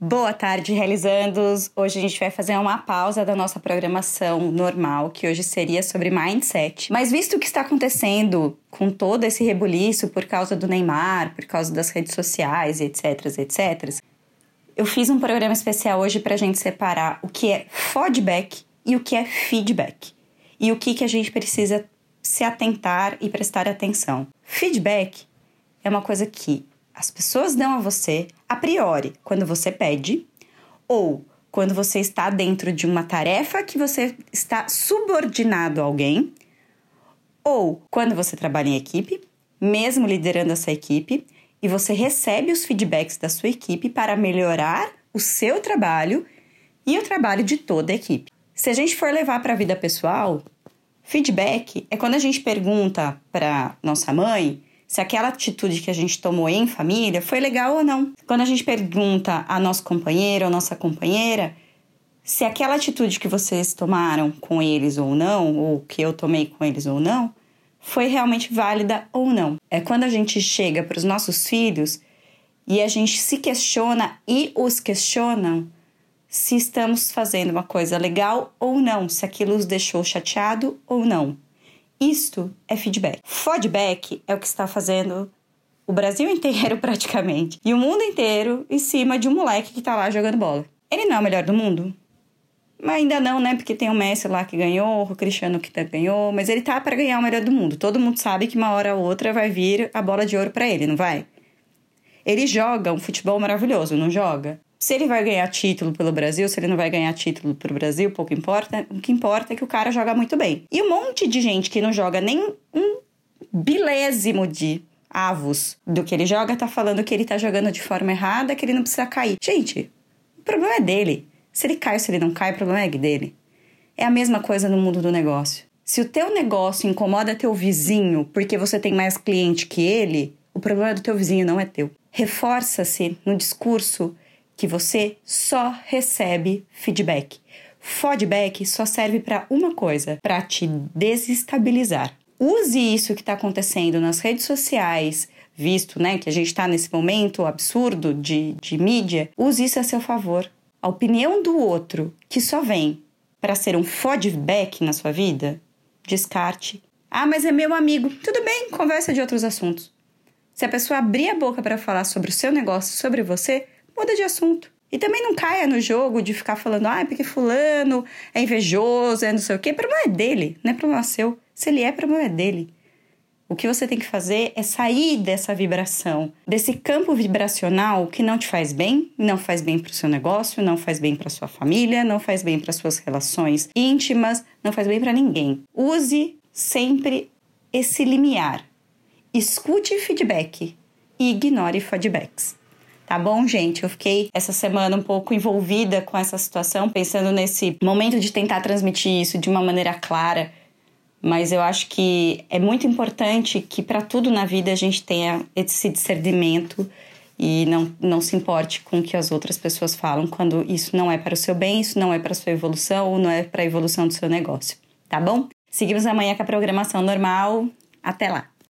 Boa tarde, realizandos! Hoje a gente vai fazer uma pausa da nossa programação normal, que hoje seria sobre mindset. Mas visto o que está acontecendo com todo esse rebuliço por causa do Neymar, por causa das redes sociais, etc, etc, eu fiz um programa especial hoje para a gente separar o que é feedback e o que é feedback. E o que, que a gente precisa se atentar e prestar atenção. Feedback é uma coisa que as pessoas dão a você a priori quando você pede ou quando você está dentro de uma tarefa que você está subordinado a alguém ou quando você trabalha em equipe, mesmo liderando essa equipe, e você recebe os feedbacks da sua equipe para melhorar o seu trabalho e o trabalho de toda a equipe. Se a gente for levar para a vida pessoal, feedback é quando a gente pergunta para nossa mãe se aquela atitude que a gente tomou em família foi legal ou não. Quando a gente pergunta a nosso companheiro ou nossa companheira se aquela atitude que vocês tomaram com eles ou não, ou que eu tomei com eles ou não, foi realmente válida ou não. É quando a gente chega para os nossos filhos e a gente se questiona e os questionam se estamos fazendo uma coisa legal ou não, se aquilo os deixou chateado ou não. Isto é feedback. Feedback é o que está fazendo o Brasil inteiro praticamente e o mundo inteiro em cima de um moleque que está lá jogando bola. Ele não é o melhor do mundo? Mas ainda não, né? Porque tem o Messi lá que ganhou, o Cristiano que ganhou, mas ele tá para ganhar o melhor do mundo. Todo mundo sabe que uma hora ou outra vai vir a bola de ouro para ele, não vai? Ele joga um futebol maravilhoso, não joga? Se ele vai ganhar título pelo Brasil, se ele não vai ganhar título pro Brasil, pouco importa. O que importa é que o cara joga muito bem. E um monte de gente que não joga nem um bilésimo de avos do que ele joga tá falando que ele tá jogando de forma errada, que ele não precisa cair. Gente, o problema é dele. Se ele cai ou se ele não cai, o problema é dele. É a mesma coisa no mundo do negócio. Se o teu negócio incomoda teu vizinho porque você tem mais cliente que ele, o problema é do teu vizinho, não é teu. Reforça-se no discurso que você só recebe feedback. Feedback só serve para uma coisa, para te desestabilizar. Use isso que está acontecendo nas redes sociais, visto né, que a gente está nesse momento absurdo de, de mídia, use isso a seu favor. A opinião do outro que só vem para ser um feedback na sua vida, descarte. Ah, mas é meu amigo. Tudo bem, conversa de outros assuntos. Se a pessoa abrir a boca para falar sobre o seu negócio, sobre você, muda de assunto. E também não caia no jogo de ficar falando, ah, porque fulano é invejoso, é não sei o quê. O problema é dele, não é problema seu. Se ele é, problema é dele. O que você tem que fazer é sair dessa vibração, desse campo vibracional que não te faz bem, não faz bem para o seu negócio, não faz bem para sua família, não faz bem para suas relações íntimas, não faz bem para ninguém. Use sempre esse limiar. Escute feedback e ignore feedbacks. Tá bom, gente? Eu fiquei essa semana um pouco envolvida com essa situação, pensando nesse momento de tentar transmitir isso de uma maneira clara. Mas eu acho que é muito importante que para tudo na vida a gente tenha esse discernimento e não, não se importe com o que as outras pessoas falam quando isso não é para o seu bem, isso não é para a sua evolução ou não é para a evolução do seu negócio, tá bom? Seguimos amanhã com a programação normal. Até lá!